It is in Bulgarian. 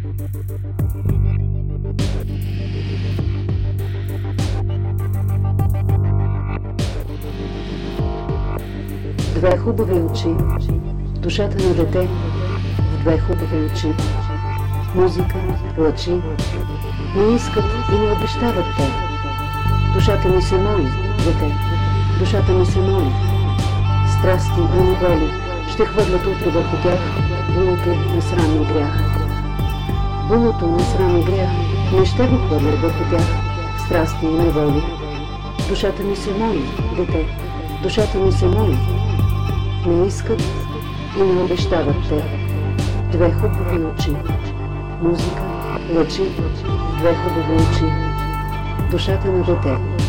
Две хубави очи, душата на дете в две хубави очи. Музика, лъчи, не искат и не обещават те. Душата ми се моли, дете, душата ми се моли. Страсти и неволи ще хвърлят утре върху тях думите на срамни грях. Булото на срам и грях не ще го хвърлят върху тях страсти и неволи. Душата ми се моли, дете, душата ми се моли. Не искат и не обещават те. Две хубави очи, музика, лъчи, две хубави очи. Душата на дете.